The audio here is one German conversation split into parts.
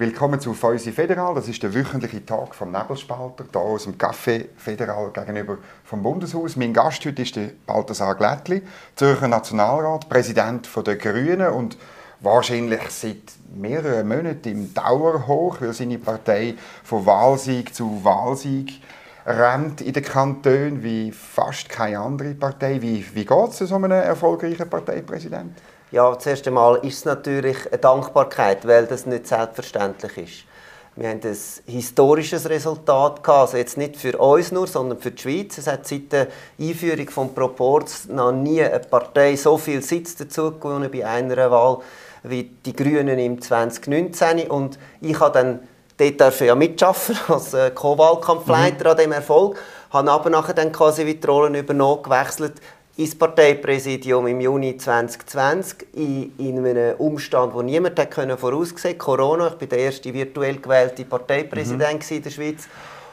Willkommen zu Feusi Federal. Das ist der wöchentliche Tag vom Nebelspalter, hier aus dem Café Federal gegenüber vom Bundeshaus. Mein Gast heute ist der Balthasar Glättli, Zürcher Nationalrat, Präsident der Grünen und wahrscheinlich seit mehreren Monaten im Dauerhoch, weil seine Partei von Wahlsieg zu Wahlsieg rennt in den Kantonen wie fast keine andere Partei. Wie, wie geht es so einem erfolgreichen Parteipräsidenten? Ja, zuerst einmal ist es natürlich eine Dankbarkeit, weil das nicht selbstverständlich ist. Wir haben ein historisches Resultat gehabt, also jetzt nicht für uns nur, sondern für die Schweiz. Es hat seit der Einführung von Proports noch nie eine Partei so viel Sitz dazu gewonnen bei einer Wahl wie die Grünen im 2019. Und ich habe dann dort dürfen ja mitschaffen als äh, Co-Wahlkampfleiter mhm. an dem Erfolg, habe aber nachher dann quasi die Rollen übernommen, gewechselt ins Parteipräsidium im Juni 2020 in, in einem Umstand, wo niemand hat können voraussehen Corona. Ich bin der erste virtuell gewählte Parteipräsident mhm. in der Schweiz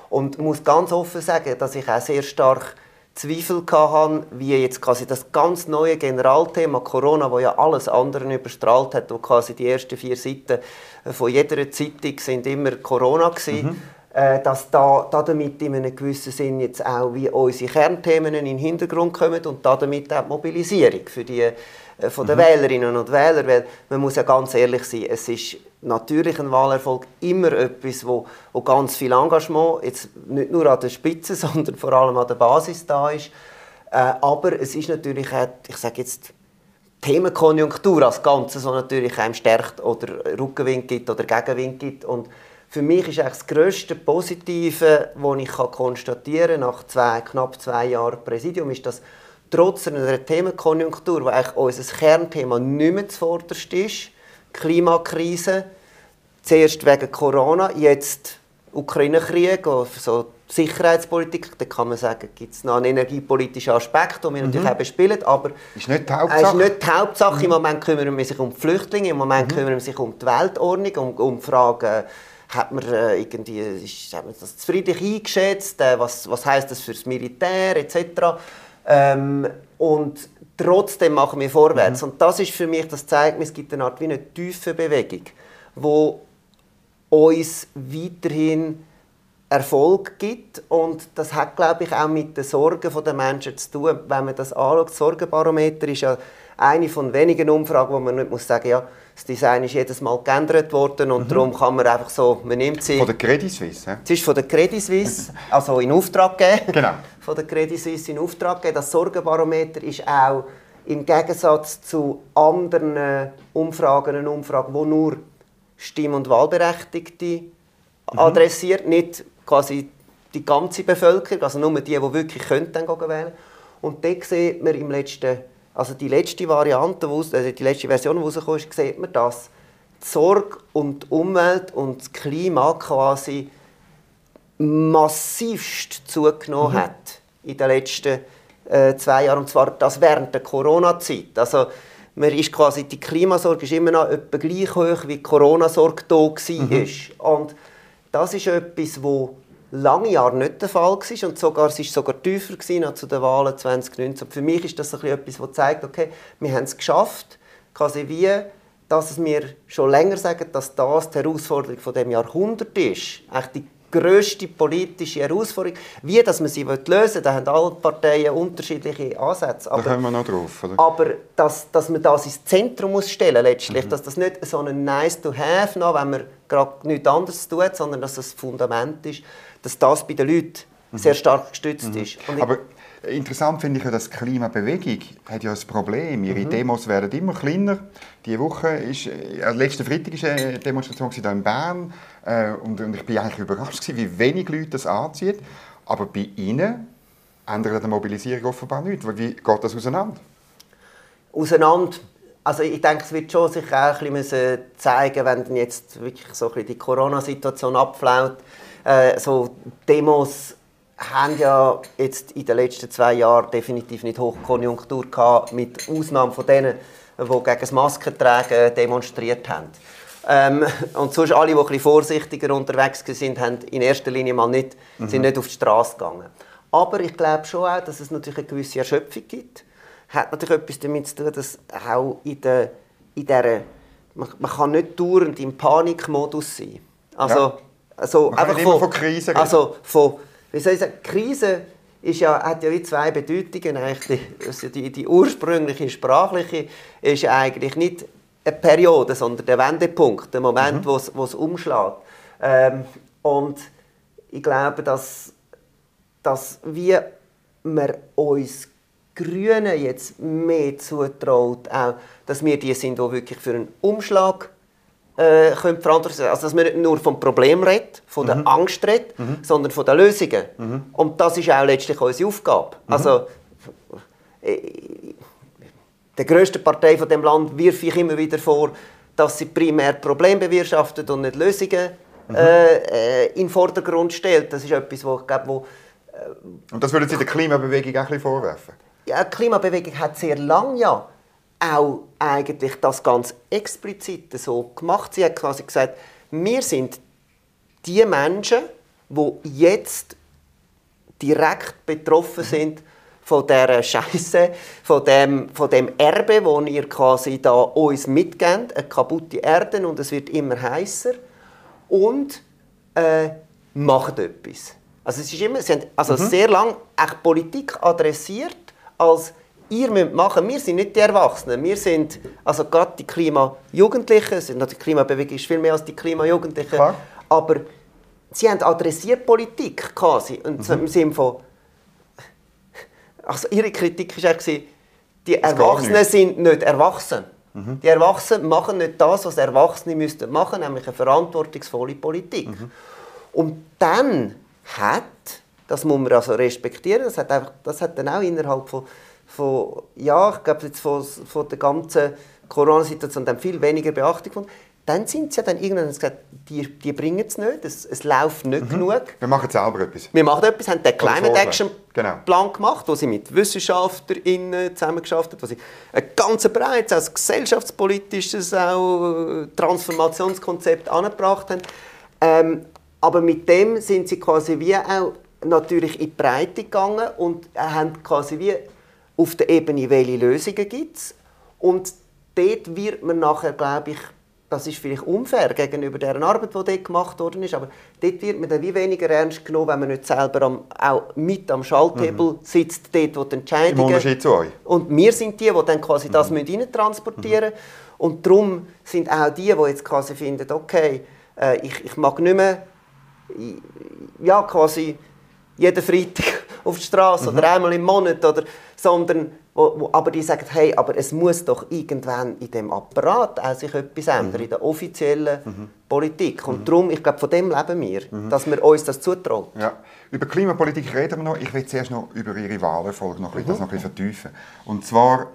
und muss ganz offen sagen, dass ich auch sehr stark Zweifel hatte, wie jetzt quasi das ganz neue Generalthema Corona, wo ja alles andere überstrahlt hat, wo quasi die ersten vier Seiten von jeder Zeitung sind immer Corona gewesen. Mhm dass da, da damit in einem gewissen Sinn jetzt auch wie unsere Kernthemen in den Hintergrund kommen und da damit auch die Mobilisierung für die äh, von den mhm. Wählerinnen und Wählern, weil man muss ja ganz ehrlich sein, es ist natürlich ein Wahlerfolg immer etwas, wo, wo ganz viel Engagement jetzt nicht nur an der Spitze, sondern vor allem an der Basis da ist. Äh, aber es ist natürlich auch, ich sage jetzt Themenkonjunktur als Ganzes, so natürlich einem stärkt oder Rückenwind gibt oder Gegenwind gibt und für mich ist das grösste Positive, das ich konstatieren kann, nach zwei, knapp zwei Jahren Präsidium, ist, dass trotz einer Themenkonjunktur, wo eigentlich unser Kernthema nicht mehr zuvorderst ist, Klimakrise, zuerst wegen Corona, jetzt Ukraine-Krieg, so Sicherheitspolitik, da kann man sagen, gibt es noch einen energiepolitischen Aspekt, den wir mhm. natürlich auch bespielen, aber ist nicht die Hauptsache. ist nicht die Hauptsache. Mhm. Im Moment kümmern wir sich um die Flüchtlinge, im Moment mhm. kümmern wir sich um die Weltordnung, um, um Fragen hat man äh, irgendwie ist, hat man das friedlich eingeschätzt, äh, was, was heißt das fürs Militär etc. Ähm, und trotzdem machen wir vorwärts. Mhm. Und das ist für mich, das zeigt mir, es gibt eine Art wie eine tiefe Bewegung, wo uns weiterhin Erfolg gibt und das hat glaube ich auch mit den Sorgen der Menschen zu tun. Wenn man das anschaut, das Sorgenbarometer ist ja eine von wenigen Umfragen, wo man nicht muss sagen, ja, das Design ist jedes Mal geändert worden und mhm. darum kann man einfach so, man nimmt sie... Von der Credit Suisse, ja? Es ist von der Credit Suisse, also in Auftrag gegeben. Genau. Von der Credit Suisse in Auftrag gegeben. Das Sorgenbarometer ist auch im Gegensatz zu anderen Umfragen eine Umfrage, wo nur Stimm- und Wahlberechtigte mhm. adressiert, nicht quasi die ganze Bevölkerung, also nur die, die wirklich können, dann wählen Und dort sieht man im letzten also die letzte Variante, also die letzte Version, die rausgekommen ist, sieht man, dass die Sorge um die Umwelt und das Klima quasi massivst zugenommen mhm. hat in den letzten äh, zwei Jahren. Und zwar das während der Corona-Zeit. Also man ist quasi, die Klimasorge ist immer noch etwa gleich hoch, wie die Corona-Sorge da war. Mhm. Und das ist etwas, wo lange Jahre nicht der Fall war und sogar, es war sogar tiefer gewesen, als zu den Wahlen 2019. Für mich ist das ein etwas, das zeigt, okay, wir haben es geschafft, quasi wie, dass wir schon länger sagen, dass das die Herausforderung von dem Jahrhundert ist, eigentlich die grösste politische Herausforderung. Wie dass man sie lösen will, da haben alle Parteien unterschiedliche Ansätze. Aber, da kommen wir noch drauf. Oder? Aber dass, dass man das ins Zentrum muss stellen letztlich, mhm. dass das nicht so ein nice to have noch, wenn man gerade nichts anderes tut, sondern dass das Fundament ist, dass das bei den Leuten mhm. sehr stark gestützt mhm. ist. Aber interessant finde ich ja, dass die Klimabewegung hat ja ein Problem. Ihre mhm. Demos werden immer kleiner. Diese Woche ist, äh, letzten Freitag war eine Demonstration hier in Bern äh, und, und, ich bin eigentlich überrascht gewesen, wie wenig Leute das anziehen. Aber bei Ihnen ändert die Mobilisierung offenbar nichts. Wie geht das auseinander? Auseinander also ich denke, es wird schon sich auch ein bisschen zeigen, wenn jetzt wirklich so ein bisschen die Corona-Situation abflaut, äh, so Demos haben ja jetzt in den letzten zwei Jahren definitiv nicht Hochkonjunktur gehabt, mit Ausnahme von denen, die gegen das Maskentragen demonstriert haben. Ähm, und sonst alle, die etwas vorsichtiger unterwegs sind, haben in erster Linie mal nicht, mhm. sind nicht auf die Straße gegangen. Aber ich glaube schon auch, dass es natürlich eine gewisse Erschöpfung gibt. Hat natürlich etwas damit zu tun, dass auch in, der, in dieser man, man kann nicht dauernd im Panikmodus sein. Also, ja. Also man einfach von, von Krise reden. Also von, wie soll ich sagen, Krise ist ja, hat ja wie zwei Bedeutungen. Eigentlich die, also die, die ursprüngliche sprachliche ist ja eigentlich nicht eine Periode, sondern der Wendepunkt, der Moment, mhm. wo es umschlägt. Ähm, und ich glaube, dass, dass wir, wir uns Grünen jetzt mehr zutraut, auch, dass wir die sind, die wirklich für einen Umschlag äh, können verantwortlich Also, dass man nicht nur vom Problem redet, von mhm. der Angst redet, mhm. sondern von den Lösungen. Mhm. Und das ist auch letztlich unsere Aufgabe. Mhm. Also, äh, der grössten Partei von dem Land wirf ich immer wieder vor, dass sie primär Probleme bewirtschaftet und nicht Lösungen mhm. äh, in den Vordergrund stellt. Das ist etwas, wo ich glaube, wo, äh, Und das würden Sie der Klimabewegung auch ein bisschen vorwerfen? Ja, die Klimabewegung hat sehr lange ja auch eigentlich das ganz explizit so gemacht. Sie hat quasi gesagt, wir sind die Menschen, die jetzt direkt betroffen sind von dieser Scheiße, von dem, von dem Erbe, wo ihr quasi da uns mitgebt, eine kaputte Erde und es wird immer heißer und äh, macht etwas. Also es ist immer, sie haben also mhm. sehr lange Politik adressiert als ihr müsst machen. Wir sind nicht die Erwachsenen. Wir sind also gerade die Klimajugendlichen. Die Klimabewegung ist viel mehr als die Klimajugendlichen. Aber sie haben adressiert Politik quasi. Und mhm. im Sinne von also ihre Kritik war die Erwachsenen sind nicht erwachsen. Mhm. Die Erwachsenen machen nicht das, was Erwachsene müssten machen, nämlich eine verantwortungsvolle Politik. Mhm. Und dann hat, das muss man also respektieren, das hat, einfach, das hat dann auch innerhalb von, von ja, ich glaube jetzt von, von der ganzen Corona-Situation dann viel weniger Beachtung gefunden dann sind sie ja dann irgendwann gesagt, die, die bringen es nicht, es, es läuft nicht mhm. genug. Wir machen selber etwas. Wir machen etwas, haben den Climate Action genau. Plan gemacht, wo sie mit WissenschaftlerInnen zusammengearbeitet haben, wo sie ein ganz breites, also gesellschaftspolitisches auch äh, Transformationskonzept angebracht haben. Ähm, aber mit dem sind sie quasi wie auch natürlich in die Breite gegangen und haben quasi wie auf der Ebene, welche Lösungen gibt es. Und dort wird man nachher, glaube ich, das ist vielleicht unfair gegenüber der Arbeit, die dort gemacht worden ist, aber dort wird man dann wie weniger ernst genommen, wenn man nicht selber am, auch mit am Schalthebel mhm. sitzt, dort, wo die Entscheidungen... Im Unterschied zu euch. Und wir sind die, die dann quasi mhm. das müssen transportieren müssen. Mhm. Und darum sind auch die, die jetzt quasi finden, okay, äh, ich, ich mag nicht mehr, ja, quasi jeden Freitag auf die Straße mhm. oder einmal im Monat, oder, sondern wo, wo, aber die sagen, hey, aber es muss doch irgendwann in dem Apparat auch sich etwas ändern, mhm. in der offiziellen mhm. Politik. Und mhm. darum, ich glaube, von dem leben wir, mhm. dass wir uns das zutrauen. Ja. Über Klimapolitik reden wir noch. Ich will zuerst noch über Ihre Wahlerfolge noch, das noch ein bisschen vertiefen. Und zwar,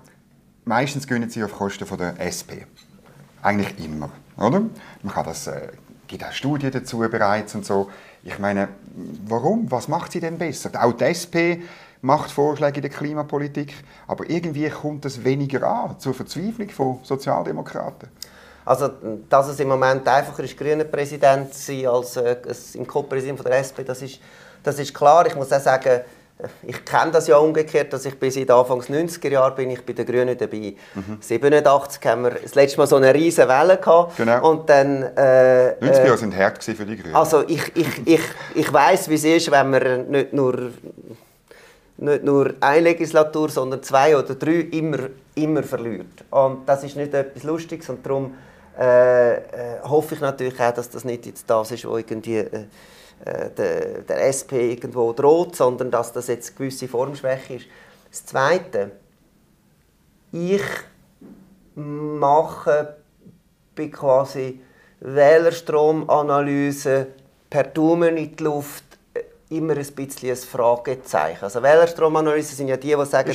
meistens gewinnen Sie auf Kosten von der SP. Eigentlich immer, oder? Man kann das, äh, gibt auch Studien dazu bereits und so. Ich meine, warum? Was macht sie denn besser? Auch die SP macht Vorschläge in der Klimapolitik, aber irgendwie kommt es weniger an, zur Verzweiflung von Sozialdemokraten. Also, dass es im Moment einfacher ist, grüner Präsident zu sein als äh, im Co-Präsident der SP, das ist, das ist klar. Ich muss auch sagen, ich kenne das ja umgekehrt, dass ich bis in Anfangs 90er Jahre bin ich bei den Grünen dabei. Mhm. 87 haben wir das letzte Mal so eine riesige Welle gehabt. Genau. Und dann, äh, 90 Jahre sind hart für die Grünen. Also ich, ich, ich, ich weiß, wie es ist, wenn man nicht nur nicht nur eine Legislatur, sondern zwei oder drei immer, immer verliert. Und das ist nicht etwas Lustiges und darum äh, äh, hoffe ich natürlich auch, dass das nicht jetzt das ist, was irgendwie äh, äh, der, der SP irgendwo droht, sondern dass das jetzt eine gewisse Formschwäche ist. Das Zweite, ich mache bei quasi Wählerstromanalyse per Daumen in die Luft immer ein bisschen ein Fragezeichen. Also Wählerstromanalysen sind ja die, die sagen,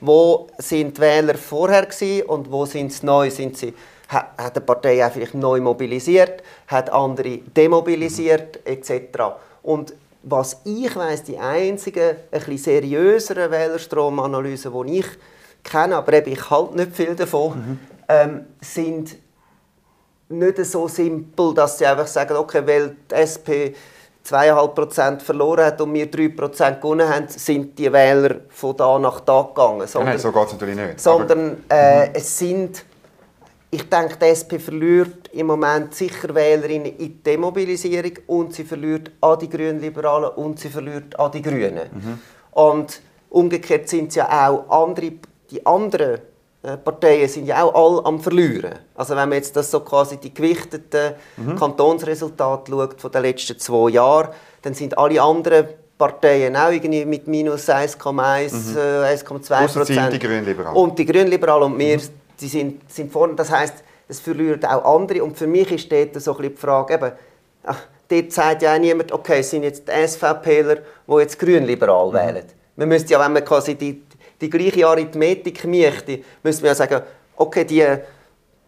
wo sind die Wähler vorher gewesen und wo sind sie neu, sind sie hat eine Partei auch vielleicht neu mobilisiert, hat andere demobilisiert mhm. etc. Und was ich weiß, die einzige ein bisschen seriösere Wählerstromanalyse, die ich kenne, aber eben ich halte nicht viel davon, mhm. ähm, sind nicht so simpel, dass sie einfach sagen, okay, weil die SP 2,5% verloren hat und wir 3% gewonnen haben, sind die Wähler von da nach da gegangen. Sondern, Nein, so geht es natürlich nicht. Sondern äh, mhm. es sind ich denke, die SP verliert im Moment sicher Wählerinnen in die Demobilisierung und sie verliert an die Grünliberalen und sie verliert an die Grünen. Mhm. Und umgekehrt sind ja auch andere, die anderen äh, Parteien sind ja auch alle am Verlieren. Also wenn man jetzt das so quasi die gewichteten mhm. Kantonsresultate schaut von den letzten zwei Jahren, dann sind alle anderen Parteien auch irgendwie mit minus 1,1, mhm. äh, 1,2 Prozent. die Grünliberalen. Und die Grünliberalen und wir, mhm. Die sind, sind vorne. Das heißt, es verlieren auch andere. Und für mich ist dort so ein bisschen die Frage, eben, ach, dort sagt ja auch niemand, okay, es sind jetzt die SVPler, die jetzt grünliberal mhm. wählen. Man müsste ja, wenn man quasi die die gleiche Arithmetik möchte, müssen wir ja sagen, okay, die,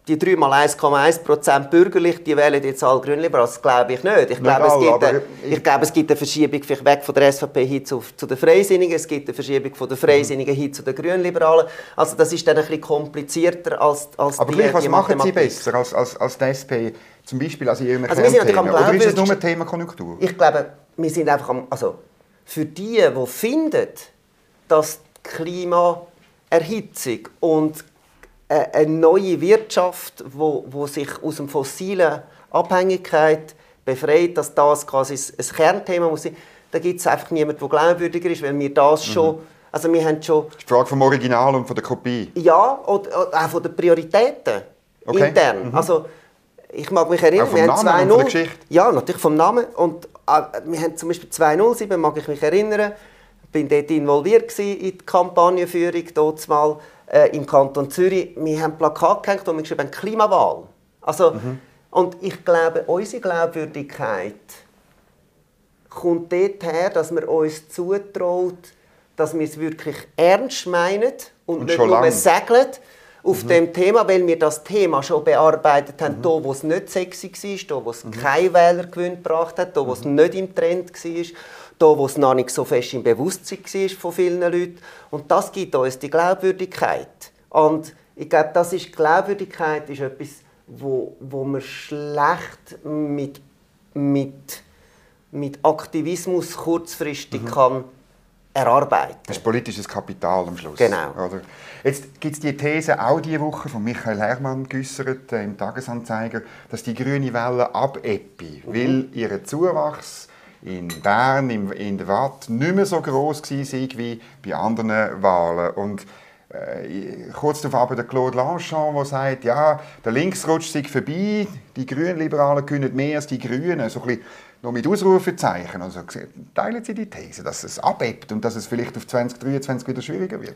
die 3 mal 1,1% bürgerlich, die wählen jetzt alle Grünliberal. Das glaube ich nicht. Ich glaube, es gibt, eine, ich glaube, es gibt eine Verschiebung vielleicht weg von der SVP hin zu, zu den Freisinnigen, es gibt eine Verschiebung von den Freisinnigen hin zu den Grünliberalen. Also das ist dann ein bisschen komplizierter als, als Aber die, gleich, was die machen Sie besser als, als, als die SP, zum Beispiel als Ihren also Kernthemen? Oder ist es nur ein Thema Konjunktur? Ich glaube, wir sind einfach am, also für die, die finden, dass Klimaerhitzung und eine neue Wirtschaft, wo, wo sich aus der fossilen Abhängigkeit befreit, dass das quasi ein Kernthema muss sein. Da gibt es einfach niemanden, der glaubwürdiger ist, weil wir das mhm. schon, also wir haben schon... Die Frage vom Original und von der Kopie. Ja, und auch von den Prioritäten okay. intern. Mhm. Also ich mag mich erinnern, wir haben 2-0. Ja, natürlich vom Namen. Und äh, wir haben zum Beispiel 2-0, mag ich mich erinnern bin dort involviert in die Kampagnenführung, dort mal äh, im Kanton Zürich. Wir haben Plakat gehängt, wo wir geschrieben haben, Klimawahl. Also, mhm. Und ich glaube, unsere Glaubwürdigkeit kommt dort her, dass wir uns zutraut, dass wir es wirklich ernst meinen und, und nicht nur segeln auf mhm. dem Thema, weil wir das Thema schon bearbeitet haben, mhm. da wo es nicht sexy war, da wo es mhm. kein Wählergewinn gebracht hat, da wo es mhm. nicht im Trend war da, wo es noch nicht so fest im Bewusstsein war von vielen Leuten. Und das gibt uns die Glaubwürdigkeit. Und ich glaube, das ist Glaubwürdigkeit ist etwas, wo, wo man schlecht mit, mit, mit Aktivismus kurzfristig mhm. kann erarbeiten. Das ist politisches Kapital am Schluss. Genau. Oder? Jetzt gibt es die These auch diese Woche von Michael Herrmann geäußert äh, im Tagesanzeiger, dass die grüne Welle abebbe, mhm. weil ihr Zuwachs in Bern, in der Watt, nicht mehr so groß war wie bei anderen Wahlen. Und äh, kurz darauf aber der Claude Lanchon, der sagt, ja, der Linksrutsch sei vorbei, die Grünliberalen können mehr als die Grünen. So ein bisschen noch mit Ausrufezeichen. Also, teilen Sie die These, dass es abebt und dass es vielleicht auf 2023 wieder schwieriger wird?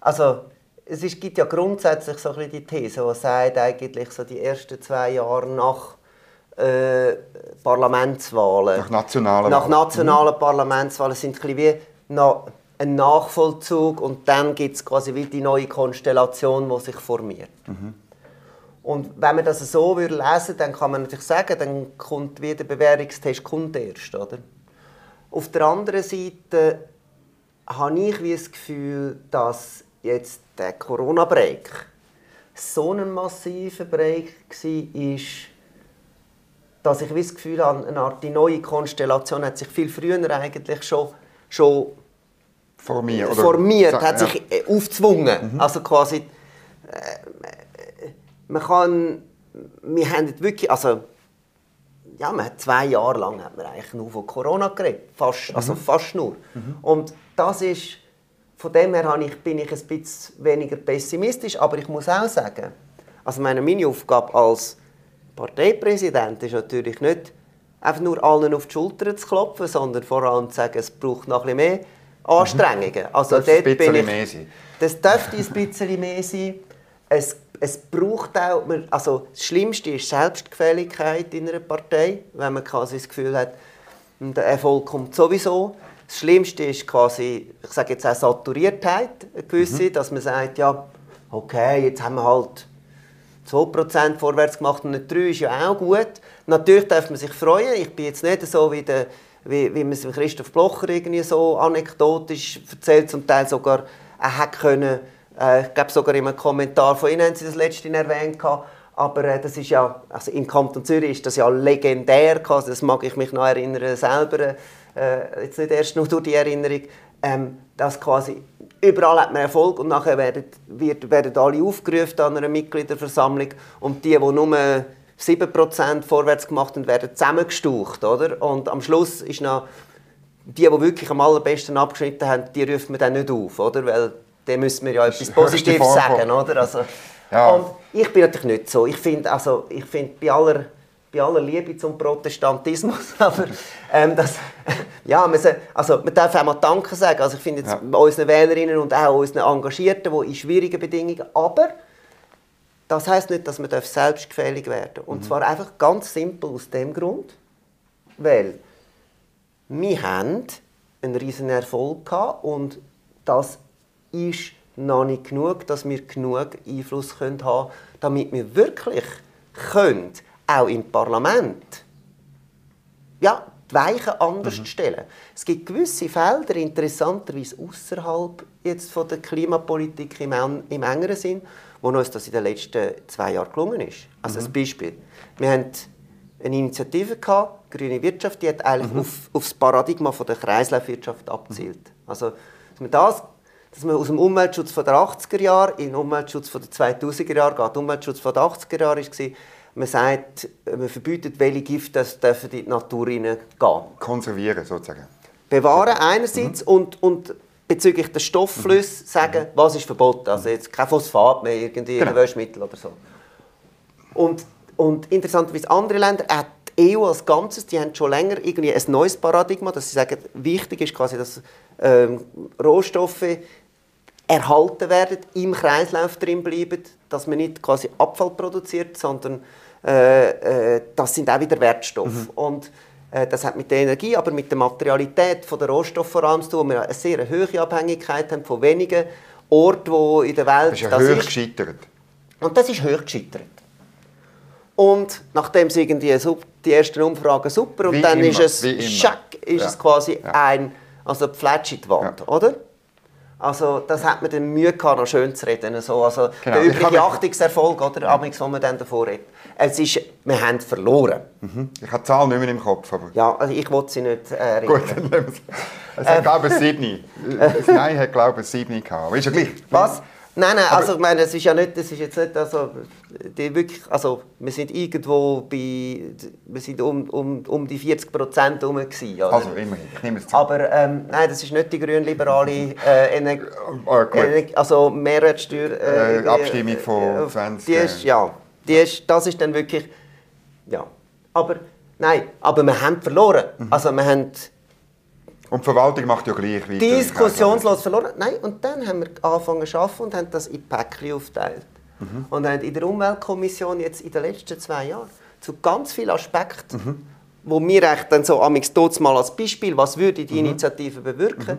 Also, es gibt ja grundsätzlich so ein bisschen die These, die sagt, eigentlich so die ersten zwei Jahre nach äh, Parlamentswahlen. Nach nationalen Nach nationalen mhm. Parlamentswahlen sind ein wie ein Nachvollzug und dann gibt es quasi wie die neue Konstellation, die sich formiert. Mhm. Und wenn man das so würde lesen dann kann man natürlich sagen, dann kommt wie der Bewährungstest kommt erst. Oder? Auf der anderen Seite habe ich wie das Gefühl, dass jetzt der Corona-Break so ein massiver Break war, dass ich das Gefühl habe, eine Art die neue Konstellation hat sich viel früher eigentlich schon, schon formiert, oder formiert hat sich ja. Äh, aufgezwungen. Mhm. Also quasi, äh, man kann, wir haben wirklich, also ja, man hat zwei Jahre lang hat man eigentlich nur von Corona geredet, fast, mhm. also fast nur. Mhm. Und das ist, von dem her ich, bin ich ein bisschen weniger pessimistisch, aber ich muss auch sagen, also meine, meine Aufgabe als Parteipräsident ist natürlich nicht einfach nur allen auf die Schulter zu klopfen, sondern vor allem zu sagen, es braucht noch ein bisschen mehr Anstrengungen. Mhm. Also das dort bin ich, mehr sein. Das dürfte ein bisschen mehr sein. Es, es braucht auch, also das Schlimmste ist Selbstgefälligkeit in einer Partei, wenn man quasi das Gefühl hat, der Erfolg kommt sowieso. Das Schlimmste ist quasi, ich sage jetzt auch Saturiertheit, eine gewisse, mhm. dass man sagt, ja, okay, jetzt haben wir halt 2% vorwärts gemacht und nicht 3 ist ja auch gut. Natürlich darf man sich freuen. Ich bin jetzt nicht so wie, der, wie, wie man es Christoph Blocher irgendwie so anekdotisch erzählt, zum Teil sogar er hat können, äh, ich glaube sogar in einem Kommentar von Ihnen haben Sie das letzte erwähnt, aber äh, das ist ja, also im Kanton Zürich ist das ja legendär, also das mag ich mich noch erinnern selber, äh, jetzt nicht erst nur durch die Erinnerung, ähm, dass quasi überall hat man Erfolg und nachher werden, wird, werden alle aufgerufen an einer Mitgliederversammlung und die, die nur 7% vorwärts gemacht haben, werden zusammengestaucht. Oder? Und am Schluss ist noch die, die wirklich am allerbesten abgeschnitten haben, die rufen wir dann nicht auf, oder? Weil dem müssen wir ja etwas Positives sagen, oder? Also, ja. Und ich bin natürlich nicht so. Ich finde, also, ich find, bei aller bei aller Liebe zum Protestantismus, aber ähm, das, ja, man, also, man darf auch mal Danke sagen. Also ich finde jetzt ja. unseren Wählerinnen und auch unseren Engagierten, die in schwierigen Bedingungen, aber das heißt nicht, dass man selbstgefällig werden darf. Und mhm. zwar einfach ganz simpel aus dem Grund, weil wir haben einen riesen Erfolg gehabt und das ist noch nicht genug, dass wir genug Einfluss haben können, damit wir wirklich können, auch im Parlament ja, die Weichen anders mhm. stellen. Es gibt gewisse Felder, interessanterweise außerhalb jetzt von der Klimapolitik im, im engeren Sinn, wo uns das in den letzten zwei Jahren gelungen ist. Also mhm. ein Beispiel. Wir haben eine Initiative gehabt, Grüne Wirtschaft, die hat eigentlich mhm. auf, auf das Paradigma von der Kreislaufwirtschaft abzielt. Also, dass man das dass man aus dem Umweltschutz von der 80er Jahre in den Umweltschutz von der 2000er Jahre geht. Der Umweltschutz von der 80er Jahre war, man sagt, man verbietet, welche Gifte in die Natur hineingehen. Konservieren sozusagen. Bewahren einerseits mhm. und, und bezüglich der Stoffflüsse mhm. sagen, mhm. was ist verboten. Also jetzt kein Phosphat mehr irgendwie genau. Waschmittel oder so. Und, und interessanterweise andere Länder, auch die EU als Ganzes, die haben schon länger irgendwie ein neues Paradigma, dass sie sagen, wichtig ist quasi, dass ähm, Rohstoffe erhalten werden, im Kreislauf drin bleiben, dass man nicht quasi Abfall produziert, sondern äh, äh, das sind auch wieder Wertstoffe. Mhm. Und äh, das hat mit der Energie, aber mit der Materialität von der Rohstoffe vor allem zu tun, wo wir eine sehr hohe Abhängigkeit haben von wenigen Orten, wo in der Welt das ist. Ja das ist. gescheitert. Und das ist hoch gescheitert. Und nachdem sie irgendwie die ersten Umfragen super und wie dann immer, ist es, schack, ist ja. es quasi ja. ein, also die Wand, ja. oder? Also das hat man dann Mühe gehabt, noch schön zu reden. So, also genau. Der übrige Achtungserfolg, oder, Amix, wo man dann davor redet. Es ist, wir haben verloren. Mhm. Ich habe die Zahl nicht mehr im Kopf. Aber... Ja, also ich wollte sie nicht äh, erinnern. Gut, dann nehmen wir es. hat, glaube ich, sieben. Nein, hat, glaube ich, sieben gehabt. Aber ist ja gleich. Was? Nein, nein, also ich meine, es ist ja nicht, das ist jetzt nicht, also, die wirklich, also wir sind irgendwo bei, wir sind um, um, um die 40 Prozent herum gewesen, oder? Also immerhin, ich nehme es zu. Aber ähm, nein, das ist nicht die grünliberale äh, Ener oh, Ener also Mehrwertsteuer... Äh, äh, Abstimmung von 20... Die ist, ja, die ist, das ist dann wirklich, ja, aber nein, aber wir haben verloren, mhm. also wir haben und die Verwaltung macht ja gleich weiter. Diskussionslos verloren. Nein, und dann haben wir angefangen zu arbeiten und haben das in Päckchen aufgeteilt. Mhm. Und haben in der Umweltkommission jetzt in den letzten zwei Jahren zu ganz vielen Aspekten, mhm. wo wir dann so amix mal als Beispiel, was würde die mhm. Initiative bewirken,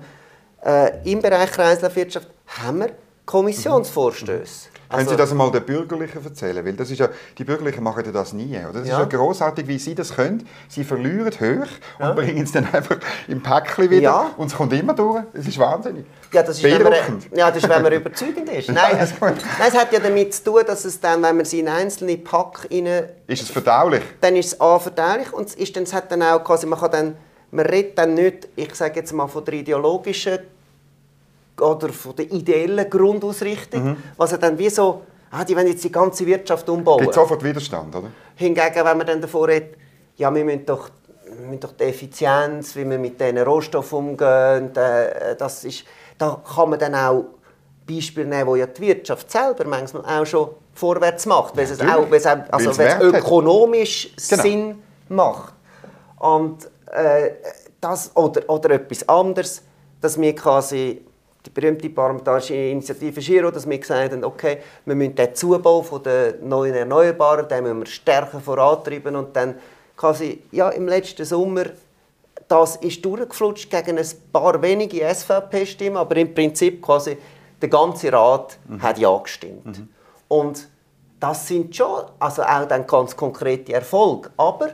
mhm. äh, im Bereich Kreislaufwirtschaft haben wir Kommissionsvorstöße. Können Sie also- das einmal den Bürgerlichen erzählen? Weil das ist ja, die Bürgerlichen machen ja das nie. Oder? Das ja. ist ja großartig, wie Sie das können. Sie verlieren hoch ja. und bringen es dann einfach im Päckchen wieder. Ja. Und es kommt immer durch. Es ist wahnsinnig. Ja, das ist, wenn man, ja, das ist, wenn man überzeugend ist. Nein, es, nein, es hat ja damit zu tun, dass es dann, wenn man sie in einzelne Pack rein... Ist es verdaulich? Dann ist es A, verdaulich und es, ist dann, es hat dann auch quasi, man kann dann, man redet dann nicht, ich sage jetzt mal von der ideologischen oder von der ideellen Grundausrichtung, mhm. was er dann wie so, ah, die wollen jetzt die ganze Wirtschaft umbauen. Gibt sofort Widerstand, oder? Hingegen, wenn man dann davor redet, ja, wir müssen doch, wir müssen doch die Effizienz, wie wir mit diesen Rohstoffen umgehen, äh, das ist, da kann man dann auch Beispiele nehmen, wo ja die Wirtschaft selber manchmal auch schon vorwärts macht, weil es, auch, weil es, auch, also, weil es ökonomisch genau. Sinn macht. Und äh, das, oder, oder etwas anderes, dass wir quasi die berühmte parlamentarische Initiative Giro, dass wir gesagt haben, okay, wir müssen den Zubau von den neuen Erneuerbaren, den müssen wir stärker vorantreiben und dann quasi, ja, im letzten Sommer, das ist durchgeflutscht gegen ein paar wenige SVP-Stimmen, aber im Prinzip quasi der ganze Rat mhm. hat ja gestimmt. Mhm. Und das sind schon, also auch dann ganz konkrete Erfolge, aber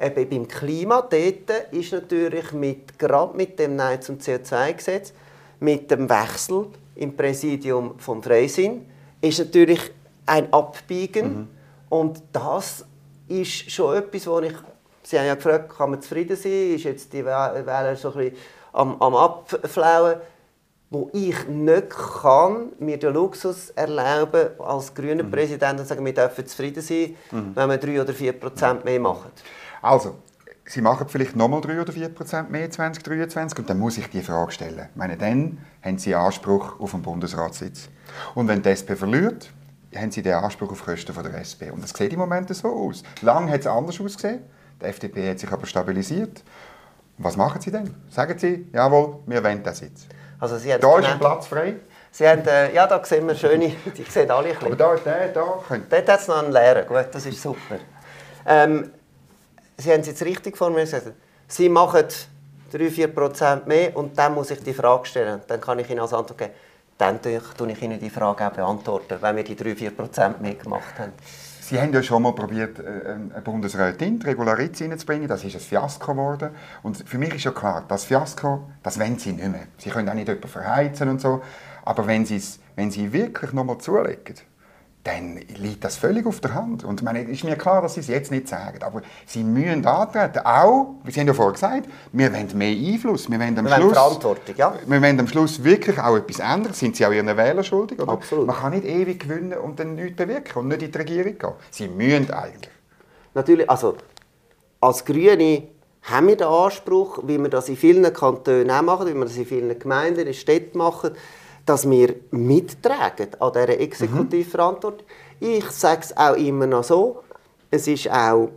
eben beim Klima dort ist natürlich mit, gerade mit dem Nein zum CO2-Gesetz mit dem Wechsel im Präsidium vom Freisinn ist natürlich ein Abbiegen. Mhm. Und das ist schon etwas, wo ich, Sie haben ja gefragt, kann man zufrieden sein, ist jetzt die Wähler so ein bisschen am, am Abflauen. wo ich nicht kann, mir den Luxus erlauben als grüner mhm. Präsident und sagen, wir dürfen zufrieden sein, mhm. wenn wir drei oder vier Prozent mehr machen. Also, Sie machen vielleicht nochmal 3 oder 4 Prozent mehr 2023 und dann muss ich die Frage stellen. Ich meine, dann haben Sie Anspruch auf einen Bundesratssitz. Und wenn die SP verliert, haben Sie den Anspruch auf Kosten von der SP. Und das sieht im Moment so aus. Lang hat es anders ausgesehen. Die FDP hat sich aber stabilisiert. Was machen Sie denn? Sagen Sie, jawohl, wir wollen den Sitz. Also Sie da ist ein Platz frei. Sie haben, äh, ja, da sehen wir schöne, die sehen alle ein bisschen. Aber da, der, da, Dort hat es noch einen leeren, gut, das ist super. Ähm, Sie haben es jetzt richtig formuliert. Sie machen 3-4% mehr und dann muss ich die Frage stellen. Dann kann ich Ihnen als Antwort geben, dann tue ich Ihnen die Frage auch beantworten, wenn wir die 3-4% mehr gemacht haben. Sie haben ja schon mal probiert, äh, eine Bundesrätin, Regularitz reinzubringen. Das ist ein Fiasko geworden. Und für mich ist ja klar, das Fiasko, das wollen Sie nicht mehr. Sie können auch nicht jemanden verheizen und so. Aber wenn Sie, wenn Sie wirklich noch mal zulegen, dann liegt das völlig auf der Hand. Und meine, ist mir klar, dass Sie es jetzt nicht sagen, aber Sie müssen antreten. Auch, wie Sie haben ja vorher gesagt, wir wollen mehr Einfluss. Wir wollen am, wir Schluss, Verantwortung, ja. wir wollen am Schluss wirklich auch etwas ändern. Sind Sie auch Ihren Wählern schuldig? Oder? Absolut. Man kann nicht ewig gewinnen und dann nichts bewirken und nicht in die Regierung gehen. Sie müssen eigentlich. Natürlich, also als Grüne haben wir den Anspruch, wie wir das in vielen Kantonen auch machen, wie wir das in vielen Gemeinden, in Städten machen, dass wir mittragen an dieser Exekutivverantwortung. Mhm. Ich sage es auch immer noch so, es ist auch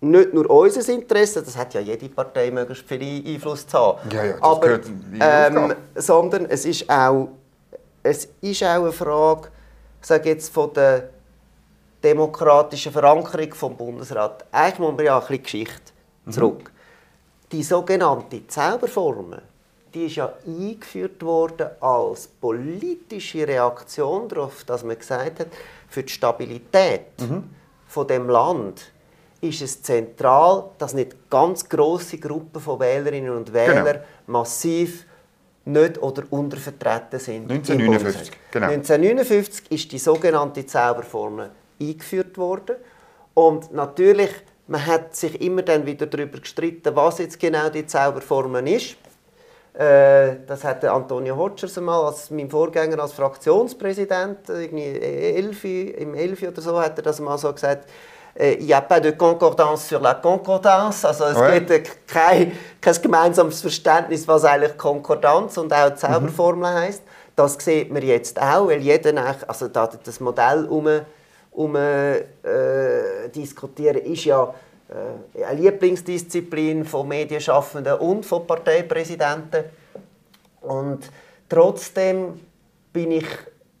nicht nur unser Interesse, das hat ja jede Partei möglichst viel Einfluss zu haben, ja, ja, aber, ähm, sondern es ist auch, es ist auch eine Frage, sage jetzt von der demokratischen Verankerung vom Bundesrat. Eigentlich muss man ja ein bisschen Geschichte mhm. zurück. Mhm. Die sogenannte Zauberformel, die ist ja eingeführt worden als politische Reaktion darauf, dass man gesagt hat, für die Stabilität mhm. von dem Land ist es zentral, dass nicht ganz große Gruppen von Wählerinnen und Wählern genau. massiv nicht oder untervertreten sind. 1959, genau. 1959 ist die sogenannte Zauberformel eingeführt worden und natürlich man hat sich immer dann wieder darüber gestritten, was jetzt genau die Zauberformel ist. Äh, das hat Antonio Hotschers einmal als mein Vorgänger als Fraktionspräsident irgendwie Elfi, im Elfi oder so hat er das mal so gesagt. Äh, il n'y a pas de concordance sur la concordance. Also es ouais. gibt kein, kein gemeinsames Verständnis, was eigentlich Konkordanz und auch Zauberformel mhm. heißt. Das sieht man jetzt auch, weil jeder also das Modell um, um äh, diskutieren ist ja äh, eine Lieblingsdisziplin von Medienschaffenden und von Parteipräsidenten. Und trotzdem bin ich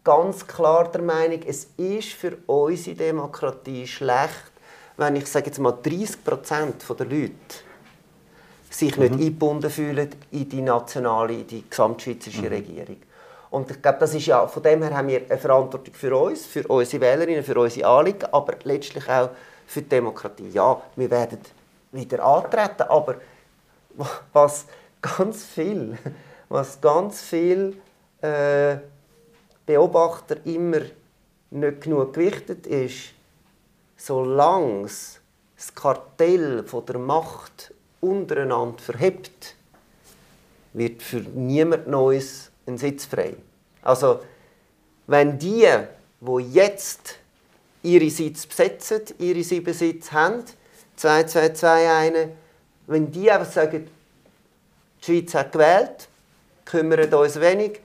ganz klar der Meinung, es ist für unsere Demokratie schlecht, wenn ich sage jetzt mal 30 Prozent der Leute sich nicht mhm. eingebunden fühlen in die nationale, in die gesamtschweizerische mhm. Regierung. Und ich glaube, das ist ja, von dem her haben wir eine Verantwortung für uns, für unsere Wählerinnen, für unsere Anliegen, aber letztlich auch für die Demokratie. Ja, wir werden wieder antreten, aber was ganz viel, was ganz viel äh, Beobachter immer nicht genug gewichtet ist, solange das Kartell von der Macht untereinander verhebt, wird für niemand Neues ein Sitz frei. Also, wenn die, wo jetzt ihre Sitze besetzen, ihre sieben Sitze haben, 2, 2, 2, eine. Wenn die einfach sagen, die Schweiz hat gewählt, kümmern uns wenig,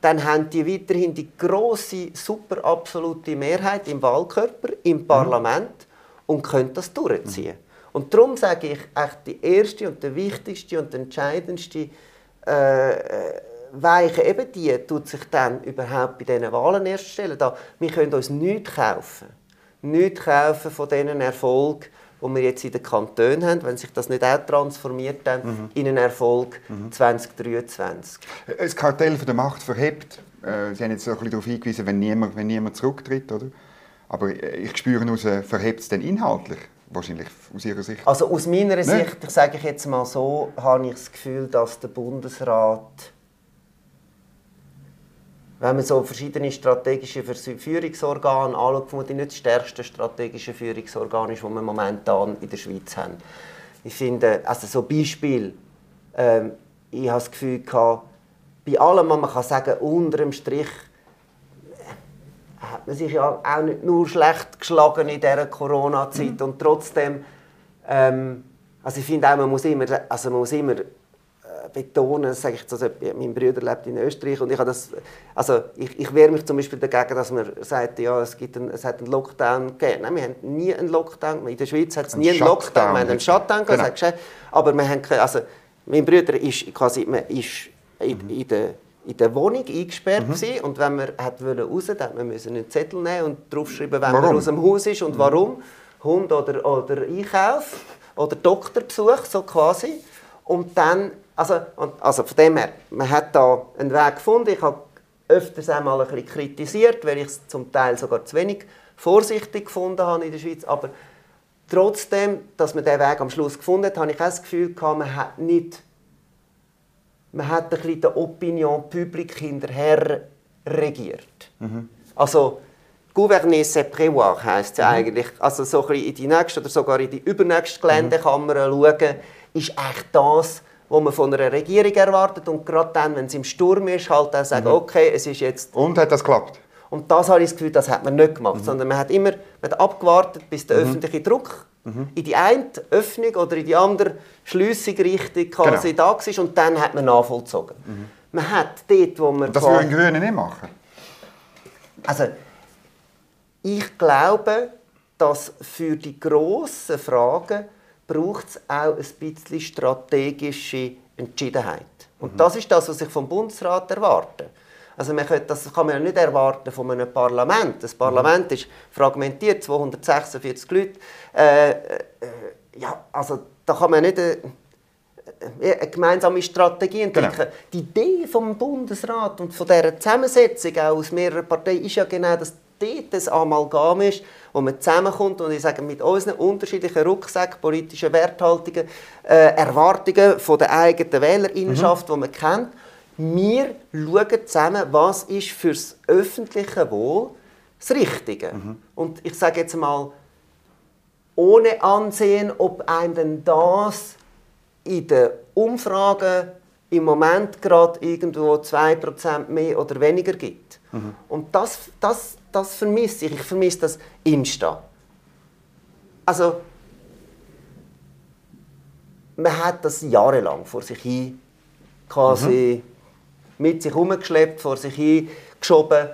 dann haben die weiterhin die große, super absolute Mehrheit im Wahlkörper, im mhm. Parlament mhm. und können das durchziehen. Mhm. Und darum sage ich, echt die erste und die wichtigste und entscheidendste äh, äh, Weiche, eben die, tut sich dann überhaupt bei diesen Wahlen erst stellen. Da, wir können uns nichts kaufen nichts kaufen von diesen Erfolg, die wir jetzt in den Kantonen haben, wenn sich das nicht auch transformiert dann mhm. in einen Erfolg mhm. 2023. Das Kartell von der Macht verhebt. Äh, Sie haben jetzt ein bisschen darauf hingewiesen, wenn niemand, wenn niemand zurücktritt, oder? Aber ich spüre nur, verhebt es denn inhaltlich? Wahrscheinlich aus Ihrer Sicht? Also aus meiner ne? Sicht, ich sage ich jetzt mal so, habe ich das Gefühl, dass der Bundesrat wenn man so verschiedene strategische Führungsorgane anschaut, vermutlich nicht das stärkste strategische Führungsorgan ist, das wir momentan in der Schweiz haben. Ich finde, also so Beispiel, ähm, ich habe das Gefühl gehabt, bei allem, was man kann sagen unter dem Strich hat man sich ja auch nicht nur schlecht geschlagen in dieser Corona-Zeit mhm. und trotzdem, ähm, also ich finde auch, man muss immer, also man muss immer betonen, sage ich also, mein Bruder lebt in Österreich und ich habe das, also ich, ich wehre mich zum Beispiel dagegen, dass man sagt, ja, es, gibt einen, es hat einen Lockdown gegeben. Nein, wir haben nie einen Lockdown, in der Schweiz hat es nie einen Lockdown, wir haben einen Shutdown, genau. gesagt, aber wir haben, also mein Bruder ist quasi, man ist in, mhm. in der in der Wohnung eingesperrt mhm. und wenn man hat raus wollte, dann musste man einen Zettel nehmen und draufschreiben, wenn warum? man aus dem Haus ist und mhm. warum. Hund oder, oder Einkauf oder Doktorbesuch, so quasi. Und dann also, also von dem her, man hat da einen Weg gefunden. Ich habe öfters einmal ein bisschen kritisiert, weil ich es zum Teil sogar zu wenig vorsichtig gefunden habe in der Schweiz. Aber trotzdem, dass man diesen Weg am Schluss gefunden hat, habe ich auch das Gefühl gehabt, man hat nicht, man hat ein bisschen der Opinion publique hinterher regiert. Mhm. Also, Gouverner c'est prévoir heisst es mhm. eigentlich. Also so ein bisschen in die nächste oder sogar in die übernächste Geländekammer mhm. schauen, ist echt das, was man von einer Regierung erwartet und gerade dann, wenn es im Sturm ist, halt auch sagen, mhm. okay, es ist jetzt... Und hat das geklappt? Und das habe ich das Gefühl, das hat man nicht gemacht, mhm. sondern man hat immer man hat abgewartet, bis der mhm. öffentliche Druck mhm. in die eine Öffnung oder in die andere Schliessung-Richtung quasi genau. da war und dann hat man nachvollzogen. Mhm. Man hat dort, wo man... Und das würden Grüne nicht machen? Also, ich glaube, dass für die grossen Fragen braucht es auch ein bisschen strategische Entschiedenheit. Und mhm. das ist das, was ich vom Bundesrat erwarte. Also man könnte, das kann man ja nicht erwarten von einem Parlament. Das Parlament mhm. ist fragmentiert, 246 Leute. Äh, äh, ja, also da kann man nicht eine, äh, eine gemeinsame Strategie entwickeln. Genau. Die Idee vom Bundesrat und von dieser Zusammensetzung auch aus mehreren Parteien ist ja genau, dass dort ein Amalgam ist, wo man zusammenkommt und ich sage, mit unseren unterschiedlichen Rucksäcken, politischen Werthaltungen, äh, Erwartungen von der eigenen Wählerinnenschaft, mhm. die man kennt, wir schauen zusammen, was ist für das öffentliche Wohl das Richtige. Mhm. Und ich sage jetzt mal, ohne Ansehen, ob einem denn das in den Umfragen im Moment gerade irgendwo 2% mehr oder weniger gibt. Mhm. Und das, das, das vermisse ich. Ich vermisse das Insta. Also, man hat das jahrelang vor sich hin quasi mhm. mit sich herumgeschleppt, vor sich hin geschoben.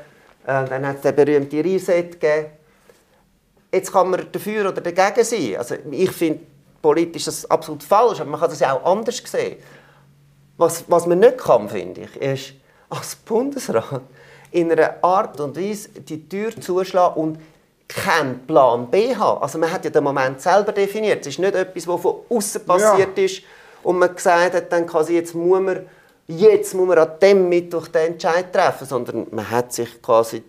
Äh, dann hat es den berühmten Reset gegeben. Jetzt kann man dafür oder dagegen sein. Also ich finde politisch das absolut falsch, aber man kann das ja auch anders sehen. Was, was man nicht kann, finde ich, ist als Bundesrat in einer Art und Weise die Tür zuschlagen und keinen Plan B haben. Also man hat ja den Moment selber definiert. Es ist nicht etwas, was von außen passiert ja. ist und man gesagt hat, dann quasi jetzt muss man jetzt muss man an dem Mittwoch den Entscheid treffen, sondern man hat sich quasi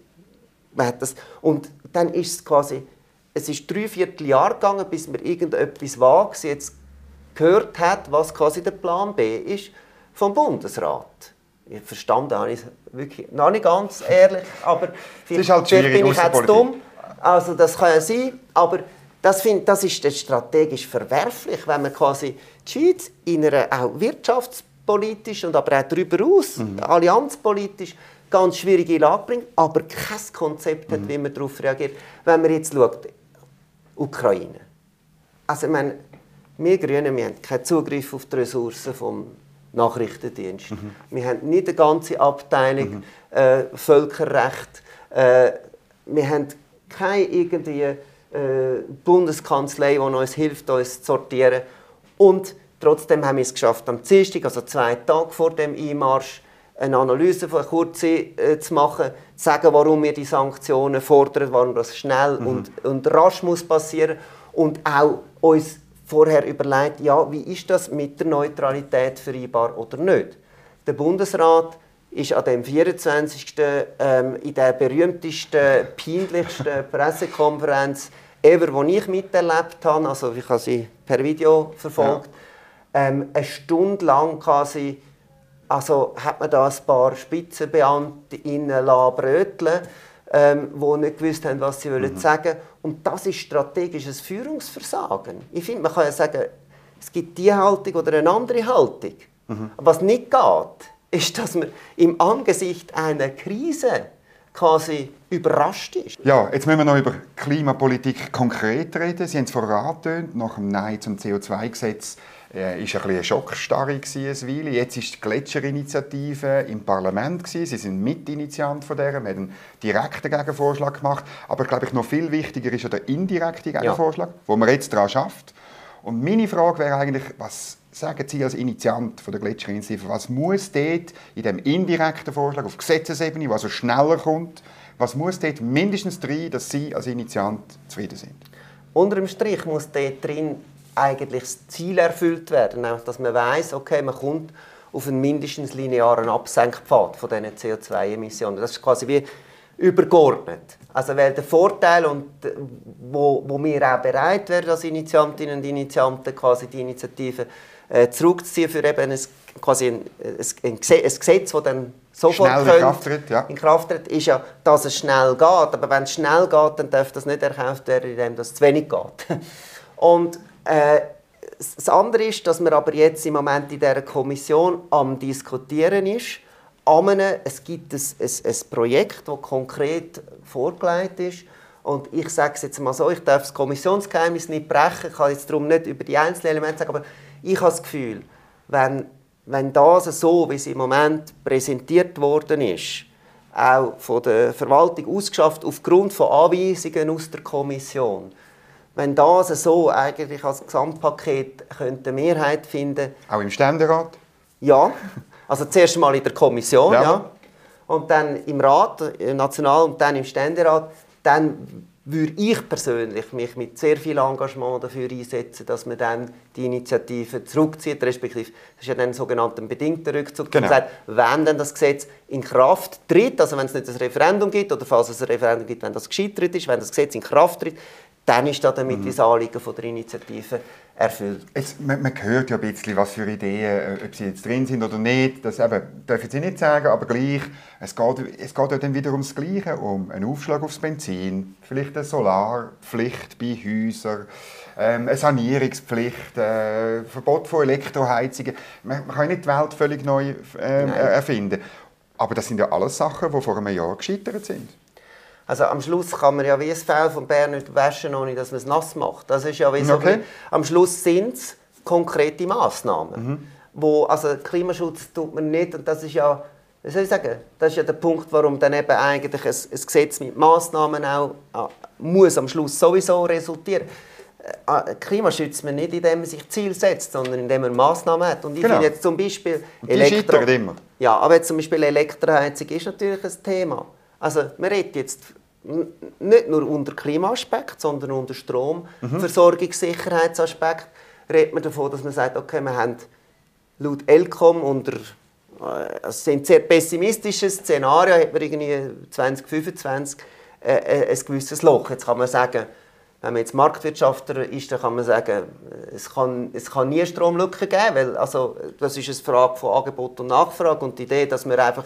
man hat das und dann ist es quasi es ist drei Vierteljahr gegangen, bis man irgendetwas wagt, jetzt gehört hat, was quasi der Plan B ist vom Bundesrat verstanden habe ich es wirklich noch nicht ganz ehrlich, aber vielleicht halt bin ich jetzt dumm. Also das kann ja sein, aber das, find, das ist strategisch verwerflich, wenn man quasi die Schweiz in einer auch wirtschaftspolitisch und aber auch darüber aus, mhm. allianzpolitisch, ganz schwierige Lage bringt, aber kein Konzept hat, mhm. wie man darauf reagiert. Wenn man jetzt schaut, Ukraine. Also ich meine, wir Grünen wir haben keinen Zugriff auf die Ressourcen vom Nachrichtendienst. Mhm. Wir haben nicht eine ganze Abteilung mhm. äh, Völkerrecht. Äh, wir haben keine irgendwie, äh, Bundeskanzlei, die uns hilft, uns zu sortieren. Und trotzdem haben wir es geschafft, am Dienstag, also zwei Tage vor dem Einmarsch, eine Analyse von kurz äh, zu machen, zu sagen, warum wir die Sanktionen fordern, warum das schnell mhm. und, und rasch muss passieren und auch uns vorher überlegt, ja, wie ist das mit der Neutralität vereinbar oder nicht. Der Bundesrat ist an dem 24. Ähm, in der berühmtesten, peinlichsten Pressekonferenz ever, die ich miterlebt habe, also ich habe sie per Video verfolgt, ja. ähm, eine Stunde lang quasi, also hat man da ein paar Spitzenbeamte in bröteln ähm, die nicht gewusst haben, was sie mhm. wollen sagen Und das ist strategisches Führungsversagen. Ich finde, man kann ja sagen, es gibt die Haltung oder eine andere Haltung. Mhm. Was nicht geht, ist, dass man im Angesicht einer Krise quasi überrascht ist. Ja, jetzt müssen wir noch über Klimapolitik konkret reden. Sie haben es vorher angetönt, nach dem Nein zum CO2-Gesetz äh, ist ein eine Schockstarre gewesen, Weile. Jetzt ist die Gletscherinitiative im Parlament gewesen. Sie sind Mitinitiant von der. Wir haben einen direkten Gegenvorschlag gemacht. Aber glaube ich noch viel wichtiger ist ja der indirekte Gegenvorschlag, ja. wo man jetzt daran schafft. Und meine Frage wäre eigentlich, was sagen Sie als Initiant von der Gletscherinitiative, was muss dort in dem indirekten Vorschlag auf Gesetzesebene, was also schneller kommt, was muss dort mindestens drin, dass Sie als Initiant zufrieden sind? Unter dem Strich muss dort drin eigentlich das Ziel erfüllt werden, nämlich dass man weiß, okay, man kommt auf einen mindestens linearen Absenkpfad von diesen CO2-Emissionen. Das ist quasi wie übergeordnet. Also weil der Vorteil, und wo, wo wir auch bereit wären als Initiantinnen und Initianten, quasi die Initiative äh, zurückzuziehen für eben ein, quasi ein, ein, ein Gesetz, das dann sofort schnell in Kraft tritt, ja. in Kraft tritt, ist ja, dass es schnell geht. Aber wenn es schnell geht, dann darf das nicht erkauft werden, indem es zu wenig geht. Und äh, das andere ist, dass man aber jetzt im Moment in dieser Kommission am diskutieren ist. Einem, es gibt ein, ein, ein Projekt, das konkret vorgelegt ist. Und ich sage es jetzt mal so, ich darf das Kommissionsgeheimnis nicht brechen, ich kann jetzt darum nicht über die einzelnen Elemente sagen, aber ich habe das Gefühl, wenn, wenn das so, wie es im Moment präsentiert worden ist, auch von der Verwaltung ausgeschafft aufgrund von Anweisungen aus der Kommission, wenn das so eigentlich als Gesamtpaket könnte Mehrheit finden Auch im Ständerat? Ja, also zuerst mal in der Kommission, ja. ja. Und dann im Rat, im National- und dann im Ständerat, dann würde ich persönlich mich mit sehr viel Engagement dafür einsetzen, dass man dann die Initiative zurückzieht, respektive das ist ja dann ein sogenannter bedingter Rückzug, genau. sagt, wenn dann das Gesetz in Kraft tritt, also wenn es nicht ein Referendum gibt oder falls es ein Referendum gibt, wenn das gescheitert ist, wenn das Gesetz in Kraft tritt, dann ist damit mhm. das Anliegen von der Initiative erfüllt. Jetzt, man, man, hört ja ein bisschen, was für Ideen, äh, ob sie jetzt drin sind oder nicht. Das eben, dürfen Sie nicht sagen, aber gleich, es geht, es geht ja dann wieder ums Gleiche, um einen Aufschlag aufs Benzin, vielleicht eine Solarpflicht bei Häusern, ähm, eine Sanierungspflicht, äh, Verbot von Elektroheizungen. Man, man, kann nicht die Welt völlig neu äh, erfinden. Aber das sind ja alles Sachen, die vor einem Jahr gescheitert sind. Also am Schluss kann man ja wie das Fell von Bär nicht waschen, ohne dass man es nass macht. Das ist ja wie so okay. Am Schluss sind es konkrete Massnahmen. Mhm. Wo, also Klimaschutz tut man nicht und das ist ja, wie soll ich sagen, das ist ja der Punkt, warum dann eben eigentlich ein, ein Gesetz mit Massnahmen auch äh, muss am Schluss sowieso resultieren. Äh, Klima schützt man nicht, indem man sich Ziel setzt, sondern indem man Massnahmen hat. Und ich genau. finde jetzt zum Beispiel Elektro immer. Ja, aber jetzt zum Beispiel Elektroheizung ist natürlich ein Thema. Also man redet jetzt nicht nur unter Klimaaspekt, sondern unter Stromversorgungssicherheitsaspekt mhm. redet man davon, dass man sagt, okay, wir haben laut Elcom unter äh, es sind sehr pessimistische Szenarien, hat man irgendwie 2025 äh, äh, ein gewisses Loch. Jetzt kann man sagen, wenn man jetzt Marktwirtschaftler ist, dann kann man sagen, es kann, es kann nie Stromlücken geben, weil also, das ist eine Frage von Angebot und Nachfrage und die Idee, dass man einfach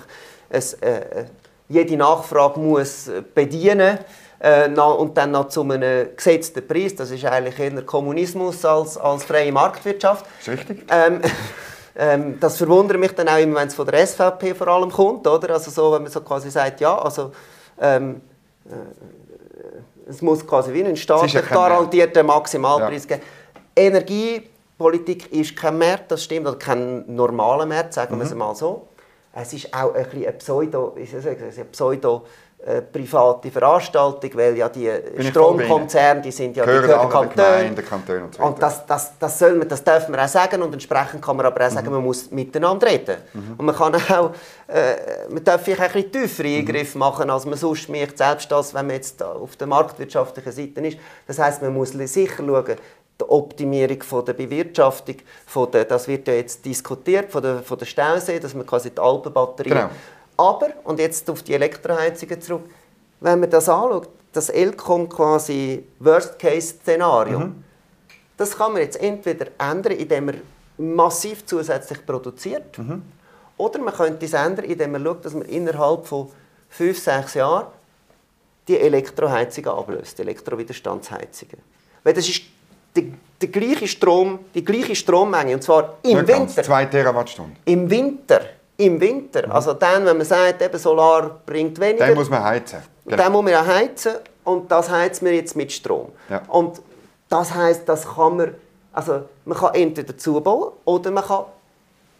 ein, äh, jede Nachfrage muss bedienen äh, und dann noch zu einem gesetzten Preis. Das ist eigentlich eher Kommunismus als, als freie Marktwirtschaft. Das ist richtig. Ähm, ähm, das verwundert mich dann auch immer, wenn es von der SVP vor allem kommt, oder? Also so, wenn man so quasi sagt, ja, also ähm, äh, es muss quasi wie ein staatlich garantierter Maximalpreis ja. geben. Energiepolitik ist kein Markt, das stimmt, oder kein normaler Markt, sagen mhm. wir es mal so. Es ist auch ein bisschen eine Pseudo, eine Pseudo äh, private Veranstaltung, weil ja die Stromkonzerne, die sind ja gehören die Kantone. Kantone und, so und das, das, das, soll man, das darf man auch sagen und entsprechend kann man aber auch sagen, mhm. man muss miteinander reden. Mhm. Und man kann auch, äh, man darf vielleicht ein bisschen tiefere mhm. Eingriffe mhm. machen, als man sonst macht, selbst das, wenn man jetzt auf der marktwirtschaftlichen Seite ist. Das heißt, man muss sicher schauen, die Optimierung von der Bewirtschaftung, von der, das wird ja jetzt diskutiert, von der, von der Stausee, dass man quasi die Alpenbatterien... Genau. Aber, und jetzt auf die Elektroheizungen zurück, wenn man das anschaut, das Elcom quasi Worst-Case-Szenario, mhm. das kann man jetzt entweder ändern, indem man massiv zusätzlich produziert, mhm. oder man könnte es ändern, indem man schaut, dass man innerhalb von fünf, sechs Jahren die Elektroheizungen ablöst, die Elektrowiderstandsheizungen. Weil das ist die, die, gleiche Strom, die gleiche Strommenge, und zwar im Nicht Winter. Ganz, zwei Terawattstunden. Im Winter im Winter. Also dann, wenn man sagt, eben Solar bringt weniger. Dann muss man heizen. Genau. Dann muss man ja heizen und das heizen wir jetzt mit Strom. Ja. Und das heißt, das kann man, also man kann entweder zubauen oder man kann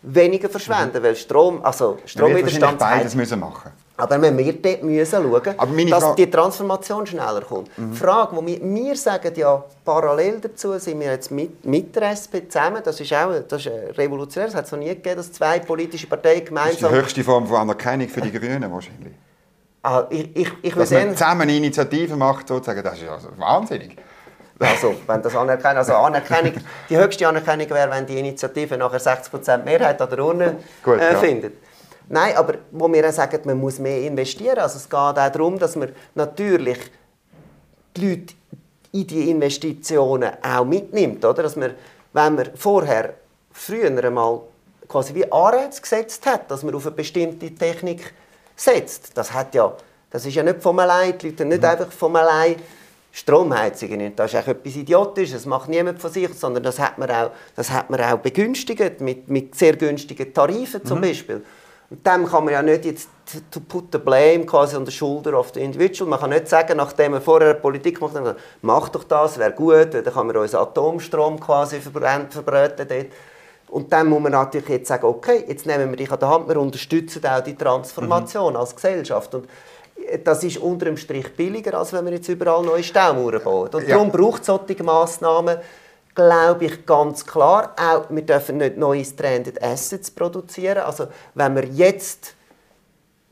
weniger verschwenden, mhm. weil Strom, also Stromwiderstand beides müssen machen. Aber wir dort müssen schauen, dass Frage... die Transformation schneller kommt. Mhm. Die Frage, die wir, wir sagen ja parallel dazu, sind wir jetzt mit, mit der SP zusammen, das ist auch das ist revolutionär, es hat es noch nie gegeben, dass zwei politische Parteien gemeinsam... Das ist die höchste Form von Anerkennung für die Grünen wahrscheinlich. Ah, ich, ich, ich dass man zusammen eine Initiative macht, sozusagen, das ist also wahnsinnig. Also, wenn das Anerkennung, also Anerkennung, die höchste Anerkennung wäre, wenn die Initiative nachher 60% Mehrheit an der Urne Gut, äh, ja. Nein, aber wo wir sagen, man muss mehr investieren. Also es geht auch darum, dass man natürlich die Leute in die Investitionen auch mitnimmt. Oder? Dass man, wenn man vorher, früher einmal quasi wie Anreiz gesetzt hat, dass man auf eine bestimmte Technik setzt, das, hat ja, das ist ja nicht von allein, die Leute nicht mhm. einfach von allein Stromheizungen. Das ist auch etwas Idiotisches, das macht niemand von sich, sondern das hat man auch, das hat man auch begünstigt, mit, mit sehr günstigen Tarifen zum mhm. Beispiel. Und dem kann man ja nicht jetzt to put the blame quasi on the shoulder of the individual. Man kann nicht sagen, nachdem man vorher Politik gemacht hat, mach doch das, wäre gut, dann kann man unseren Atomstrom quasi verbröten dort. Und dann muss man natürlich jetzt sagen, okay, jetzt nehmen wir dich an der Hand, wir unterstützen auch die Transformation mhm. als Gesellschaft. Und das ist unter dem Strich billiger, als wenn wir jetzt überall neue Staumauern bauen. Und ja. darum braucht es solche Massnahmen, glaube ich ganz klar. Auch, wir dürfen nicht neue Stranded Assets produzieren. Also wenn man jetzt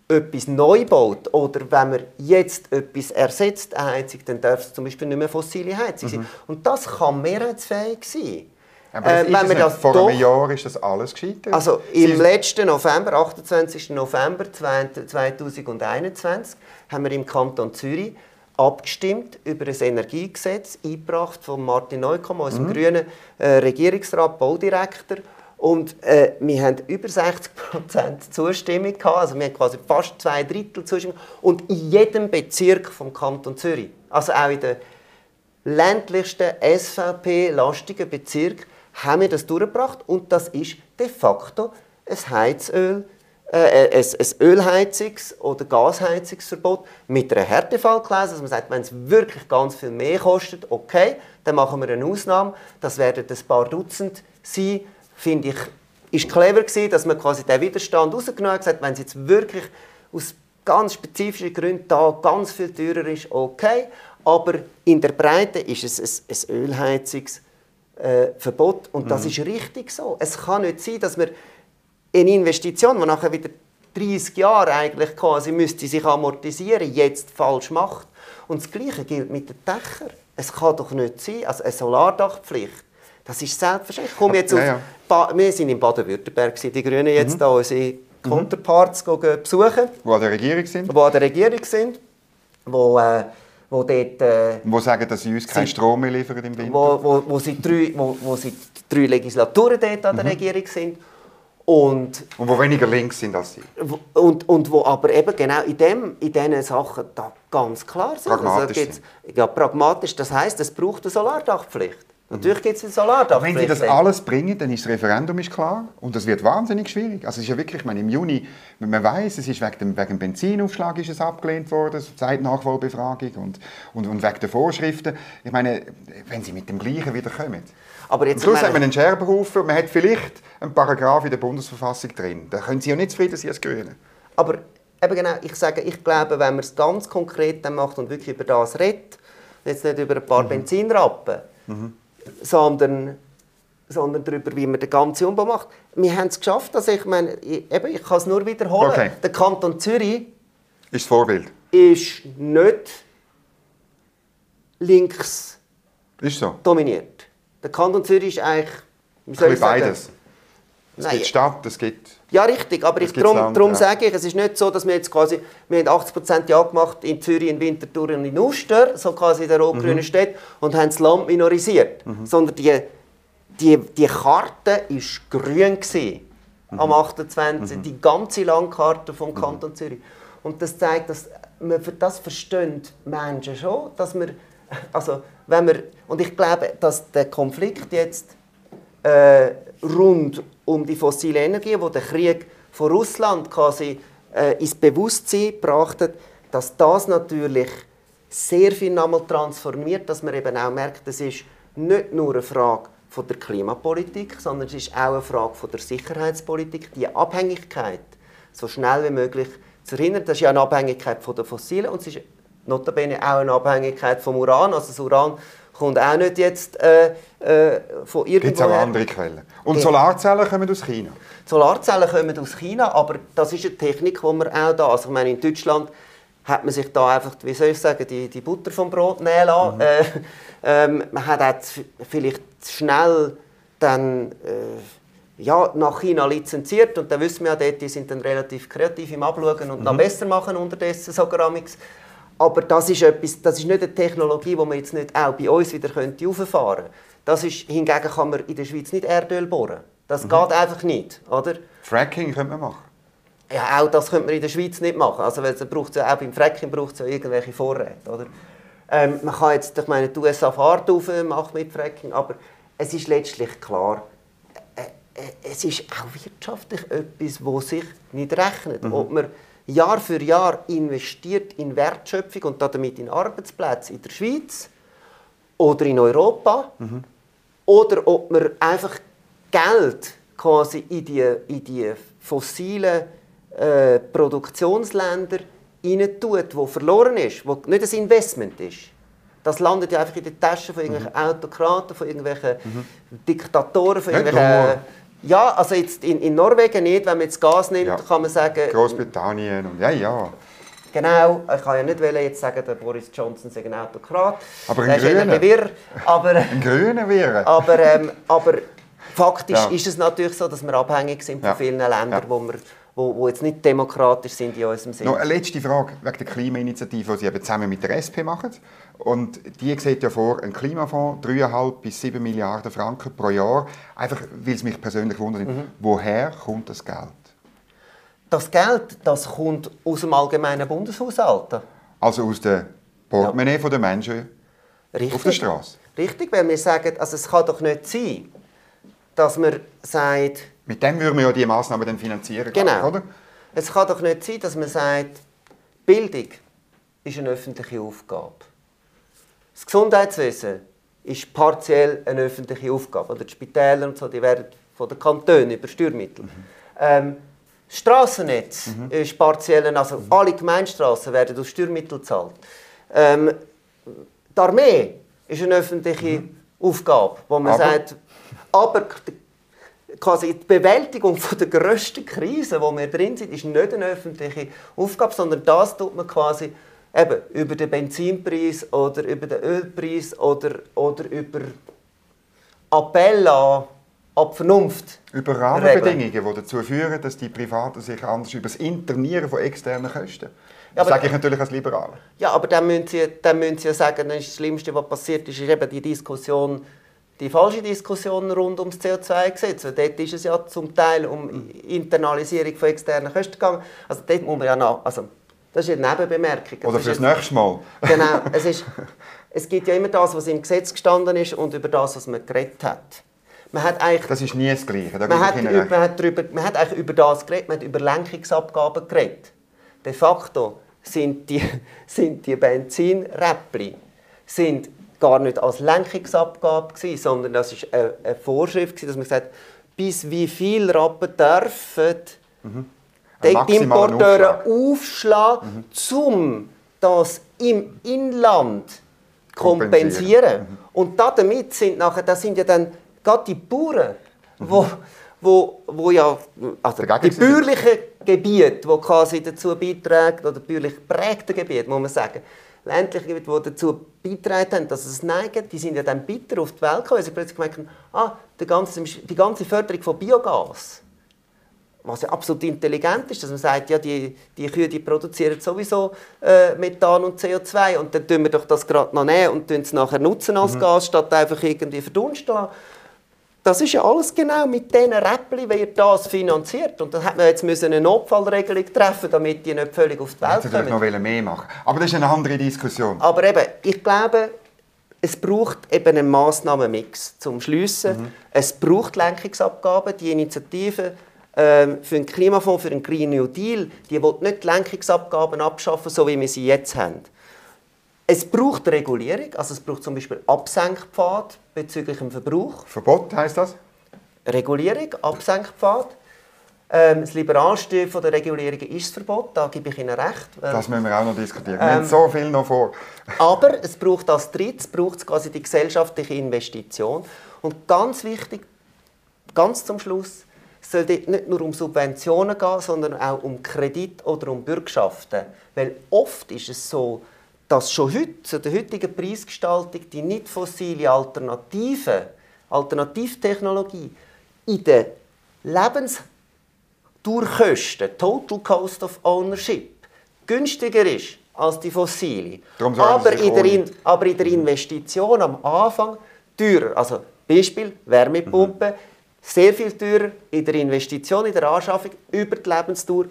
etwas neu baut oder wenn man jetzt etwas ersetzt, eine Heizung, dann darf es zum Beispiel nicht mehr fossile Heizung sein. Mhm. Und das kann mehrheitsfähig sein. Aber äh, wenn man das vor doch, einem Jahr ist das alles gescheitert. Also im letzten November, 28. November 2021, haben wir im Kanton Zürich abgestimmt über ein Energiegesetz, eingebracht von Martin Neukomm, unserem mhm. grünen äh, Regierungsrat, Baudirektor. Und äh, wir haben über 60% Zustimmung gehabt, also wir haben quasi fast zwei Drittel Zustimmung. Und in jedem Bezirk vom Kanton Zürich, also auch in den ländlichsten SVP-lastigen Bezirk, haben wir das durchgebracht. Und das ist de facto ein Heizöl äh, ein, ein Ölheizungs- oder Gasheizungsverbot mit einer Härtefallklausel, dass man sagt, wenn es wirklich ganz viel mehr kostet, okay, dann machen wir eine Ausnahme. Das werden ein paar Dutzend sein. Finde ich, ist clever gewesen, dass man quasi den Widerstand rausgenommen hat, gesagt, wenn es jetzt wirklich aus ganz spezifischen Gründen da ganz viel teurer ist, okay. Aber in der Breite ist es ein, ein Ölheizungsverbot und das mhm. ist richtig so. Es kann nicht sein, dass wir eine Investition, die nachher wieder 30 Jahre eigentlich quasi müsste sich amortisieren, jetzt falsch macht. Und das Gleiche gilt mit den Dächern. Es kann doch nicht sein, also eine Solardachpflicht, das ist selbstverständlich. Komm jetzt ja, ja. wir sind in Baden-Württemberg, die Grünen jetzt mhm. da unsere Counterparts mhm. besuchen. Wo an der Regierung sind. Wo an der Regierung sind. Wo, äh, wo dort... Äh, wo sagen, dass sie uns keinen Strom mehr liefern im Winter. Wo, wo, wo, sie drei, wo, wo sie drei Legislaturen dort an der mhm. Regierung sind und, und wo weniger links sind als sie. Und, und wo aber eben genau in, dem, in diesen Sachen da ganz klar sind. Pragmatisch also sind. Ja, pragmatisch. Das heisst, es braucht eine Solardachpflicht. Natürlich gibt es eine Solardachpflicht. Wenn sie das alles bringen, dann ist das Referendum ist klar und das wird wahnsinnig schwierig. Also es ist ja wirklich, ich meine, im Juni, man weiß, es ist wegen dem, wegen dem Benzinaufschlag ist es abgelehnt worden, Zeitnachwahlbefragung und, und, und wegen der Vorschriften. Ich meine, wenn sie mit dem Gleichen wieder kommen. Aber jetzt Am Schluss hat man einen Scherbenhaufen, man hat vielleicht einen Paragraph in der Bundesverfassung drin. Da können Sie ja nicht zufrieden sein als Grüne. Aber eben genau, ich sage, ich glaube, wenn man es ganz konkret dann macht und wirklich über das redet, jetzt nicht über ein paar mhm. Benzinrappen, mhm sondern, sondern darüber, wie man den ganzen Umbau macht. Wir haben es geschafft, dass ich meine, ich, eben, ich kann es nur wiederholen. Okay. Der Kanton Zürich ist das Vorbild. Ist nicht links ist so. dominiert. Der Kanton Zürich ist eigentlich wie soll ich sagen, beides. Es Nein. gibt Stadt, es gibt ja, richtig, aber ich, darum, darum ja. sage ich, es ist nicht so, dass wir jetzt quasi, wir haben 80% Ja gemacht in Zürich, in Winterthur und in Uster, so quasi in der rot-grünen mhm. Stadt, und haben das Land minorisiert. Mhm. Sondern die, die, die Karte war grün gewesen, mhm. am 28. Mhm. Die ganze Landkarte vom mhm. Kanton Zürich. Und das zeigt, dass man das verstehen Menschen schon, dass wir, also wenn wir, und ich glaube, dass der Konflikt jetzt äh, rund um die fossile Energie, wo der Krieg von Russland quasi äh, ins Bewusstsein gebracht hat, dass das natürlich sehr viel nochmal transformiert, dass man eben auch merkt, es ist nicht nur eine Frage von der Klimapolitik, sondern es ist auch eine Frage von der Sicherheitspolitik, die Abhängigkeit so schnell wie möglich zu verhindern. Das ist ja eine Abhängigkeit von den Fossilen und es ist notabene auch eine Abhängigkeit vom Uran. Also das Uran kommt auch nicht jetzt äh, äh, von irgendwo Gibt es auch andere Quellen. Und ja. Solarzellen kommen aus China? Solarzellen kommen aus China, aber das ist eine Technik, die man auch da, also ich meine, in Deutschland hat man sich da einfach, wie soll ich sagen, die, die Butter vom Brot nehmen lassen. Mhm. Äh, ähm, man hat auch vielleicht schnell dann äh, ja, nach China lizenziert und dann wissen wir ja dort, die sind dann relativ kreativ im Abschauen und mhm. noch besser machen unterdessen sogar Aber das ist, etwas, das ist nicht eine Technologie, die man jetzt nicht auch bei uns wieder könnte rauffahren könnte. Das ist, hingegen kann man in der Schweiz nicht Erdöl bohren. Das mhm. geht einfach nicht. Oder? Fracking könnte man machen. Ja, auch das könnte man in der Schweiz nicht machen. Also, weil braucht ja, auch beim Fracking braucht es ja irgendwelche Vorräte. Oder? Ähm, man kann jetzt, ich meine, die USA Fahrt auf, macht mit Fracking, aber es ist letztlich klar, äh, äh, es ist auch wirtschaftlich etwas, das sich nicht rechnet. Mhm. Ob man Jahr für Jahr investiert in Wertschöpfung und damit in Arbeitsplätze in der Schweiz oder in Europa, mhm. oder ob man einfach Geld quasi in die, in die fossilen äh, Produktionsländer rein tut, wo verloren ist, wo nicht ein Investment ist. Das landet ja einfach in den Taschen von irgendwelchen mhm. Autokraten, von irgendwelchen mhm. Diktatoren, von irgendwelchen... Ja, also jetzt in, in Norwegen nicht, wenn man jetzt Gas nimmt, ja. kann man sagen... Großbritannien und ja, ja. Genau, ich kann ja nicht jetzt sagen, der Boris Johnson sei ein Autokrat. Aber ein Grüner. Wirr, aber, ein Grüner wäre. Aber, ähm, aber faktisch ja. ist es natürlich so, dass wir abhängig sind von vielen Ländern, ja. wo wir wo, wo jetzt nicht demokratisch sind in unserem Sinne. Noch eine letzte Frage wegen der Klimainitiative, die Sie eben zusammen mit der SP machen. Und die sieht ja vor, ein Klimafonds, 3,5 bis 7 Milliarden Franken pro Jahr. Einfach, weil es mich persönlich wundert, mhm. woher kommt das Geld? Das Geld, das kommt aus dem allgemeinen Bundeshaushalt. Also aus dem Portemonnaie ja. der Menschen Richtig. auf der Straße? Richtig, weil wir sagen, also es kann doch nicht sein, dass man sagt, mit dem würden wir ja die Massnahmen dann finanzieren, genau. oder? Es kann doch nicht sein, dass man sagt, Bildung ist eine öffentliche Aufgabe. Das Gesundheitswesen ist partiell eine öffentliche Aufgabe. Oder die Spitäler und so, die werden von den Kantonen über Steuermittel. Mhm. Ähm, das Strassennetz mhm. ist partiell, also mhm. alle Gemeinstraßen werden aus Steuermitteln gezahlt. Ähm, die Armee ist eine öffentliche mhm. Aufgabe, wo man aber, sagt, aber quasi die Bewältigung von der grössten Krise, wo wir drin sind, ist nicht eine öffentliche Aufgabe, sondern das tut man quasi eben über den Benzinpreis oder über den Ölpreis oder, oder über Appell an, an Vernunft. Über Rahmenbedingungen, die dazu führen, dass die Privaten sich anders über das Internieren von externen Kosten das ja, sage ich natürlich als Liberaler. Ja, aber dann müssen Sie, dann müssen Sie ja sagen, das Schlimmste, was passiert ist, ist eben die Diskussion die falsche Diskussion rund ums CO2-Gesetz. Dort ist es ja zum Teil um Internalisierung von externen Kosten gegangen. Also dort muss man ja noch, also das ist eine Nebenbemerkung. Oder fürs nächste Mal. Genau. Es, ist, es gibt ja immer das, was im Gesetz gestanden ist und über das, was man geredet hat. Man hat eigentlich, das ist nie das Gleiche. Da man, hat über, man, hat darüber, man hat eigentlich über das geredet, man hat über Lenkungsabgaben geredet. De facto sind die, sind die Benzinräppli sind gar nicht als Lenkungsabgabe, gewesen, sondern das ist eine, eine Vorschrift, gewesen, dass man gesagt bis wie viel Rappen dürfen mhm. Die Importeure aufschlagen, mhm. um das im Inland kompensieren. Mhm. Und damit sind nachher, das sind ja dann gerade die Bauern, mhm. wo, wo, wo ja, also die bäuerlichen Gebiete, die quasi dazu beitragen, oder bäuerlich geprägte Gebiete, muss man sagen, ländliche Gebiete, die dazu beitragen haben, dass es neigen, die sind ja dann bitter auf die Welt gekommen, weil sie plötzlich gemerkt haben, ah, die ganze, die ganze Förderung von Biogas, was ja absolut intelligent ist, dass man sagt, ja, die, die Kühe die produzieren sowieso äh, Methan und CO2 und dann tun wir doch das gerade noch nehmen und es nachher nutzen als mhm. Gas, statt einfach irgendwie verdunsten lassen. Das ist ja alles genau mit diesen Räppchen wird das finanziert. Und dann hat man jetzt eine Notfallregelung treffen, damit die nicht völlig auf die Welt kommen. noch mehr machen. Aber das ist eine andere Diskussion. Aber eben, ich glaube, es braucht eben einen Massnahmenmix zum Schliessen. Mhm. Es braucht Lenkungsabgaben. Die Initiative ähm, für einen Klimafonds, für einen Green New Deal, die will nicht die Lenkungsabgaben abschaffen, so wie wir sie jetzt haben. Es braucht Regulierung, also es braucht zum Beispiel Absenkpfad bezüglich dem Verbrauch. Verbot heißt das? Regulierung, Absenkpfad. Ähm, das Liberalste von der Regulierung ist das Verbot, da gebe ich Ihnen recht. Das müssen wir auch noch diskutieren. Wir ähm, haben so viel noch vor. aber es braucht als drittes braucht quasi die gesellschaftliche Investition. Und ganz wichtig, ganz zum Schluss, es soll dort nicht nur um Subventionen gehen, sondern auch um Kredit oder um Bürgschaften. Weil oft ist es so, dass schon heute, zu der heutigen Preisgestaltung, die nicht fossile Alternative, Alternativtechnologie in den Lebensdurchkosten, Total Cost of Ownership, günstiger ist als die fossile. Aber in, der aber in der Investition am Anfang teurer. Also Beispiel Wärmepumpe, mhm. Sehr viel teurer, in der Investition, in der Anschaffung über die Lebensdauer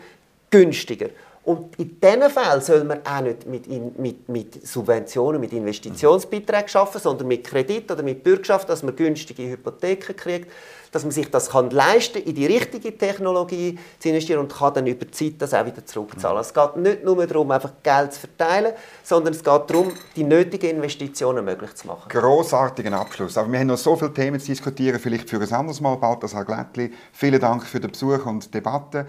günstiger. Und in diesen Fällen soll man auch nicht mit, mit, mit Subventionen, mit Investitionsbeiträgen arbeiten, sondern mit Kredit oder mit Bürgschaft, dass man günstige Hypotheken kriegt, dass man sich das kann leisten in die richtige Technologie zu investieren und kann dann über die Zeit das auch wieder zurückzahlen. Es geht nicht nur darum, einfach Geld zu verteilen, sondern es geht darum, die nötigen Investitionen möglich zu machen. Grossartigen Abschluss. Aber wir haben noch so viele Themen zu diskutieren, vielleicht für ein anderes Mal, Balthasar Glättli. Vielen Dank für den Besuch und die Debatte.